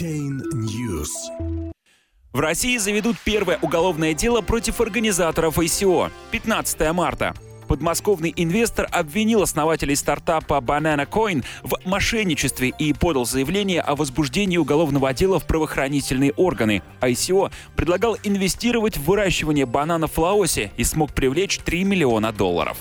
Chain News. В России заведут первое уголовное дело против организаторов ICO. 15 марта. Подмосковный инвестор обвинил основателей стартапа Banana Coin в мошенничестве и подал заявление о возбуждении уголовного дела в правоохранительные органы. ICO предлагал инвестировать в выращивание бананов в Лаосе и смог привлечь 3 миллиона долларов.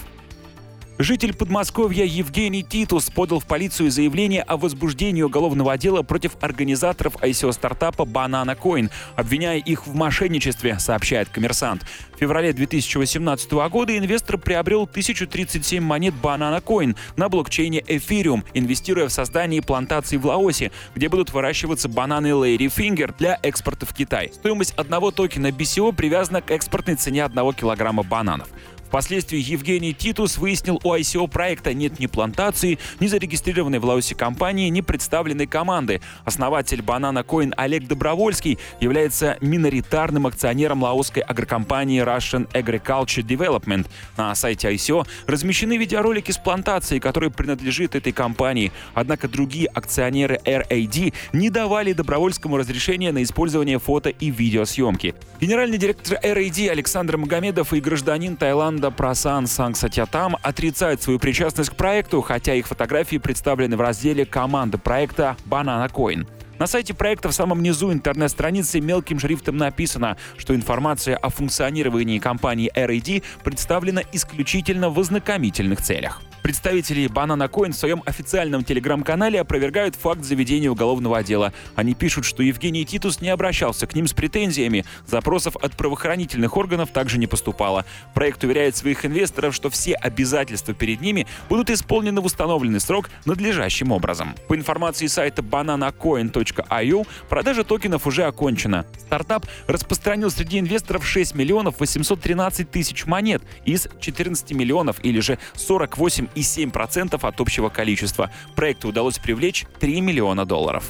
Житель Подмосковья Евгений Титус подал в полицию заявление о возбуждении уголовного дела против организаторов ICO-стартапа Banana Coin, обвиняя их в мошенничестве, сообщает коммерсант. В феврале 2018 года инвестор приобрел 1037 монет Banana Coin на блокчейне Ethereum, инвестируя в создание плантаций в Лаосе, где будут выращиваться бананы Lady Finger для экспорта в Китай. Стоимость одного токена BCO привязана к экспортной цене одного килограмма бананов. Впоследствии Евгений Титус выяснил, у ICO проекта нет ни плантации, ни зарегистрированной в Лаосе компании, ни представленной команды. Основатель Banana Coin Олег Добровольский является миноритарным акционером лаосской агрокомпании Russian Agriculture Development. На сайте ICO размещены видеоролики с плантацией, которая принадлежит этой компании. Однако другие акционеры RAD не давали Добровольскому разрешения на использование фото и видеосъемки. Генеральный директор RAD Александр Магомедов и гражданин Таиланда Команда Прасан Сангсатятам отрицает свою причастность к проекту, хотя их фотографии представлены в разделе команды проекта Banana Coin. На сайте проекта в самом низу интернет-страницы мелким шрифтом написано, что информация о функционировании компании RAD представлена исключительно в ознакомительных целях. Представители Banana Coin в своем официальном телеграм-канале опровергают факт заведения уголовного дела. Они пишут, что Евгений Титус не обращался к ним с претензиями. Запросов от правоохранительных органов также не поступало. Проект уверяет своих инвесторов, что все обязательства перед ними будут исполнены в установленный срок надлежащим образом. По информации сайта bananacoin.io, продажа токенов уже окончена. Стартап распространил среди инвесторов 6 миллионов 813 тысяч монет из 14 миллионов или же 48 и 7% от общего количества. Проекту удалось привлечь 3 миллиона долларов.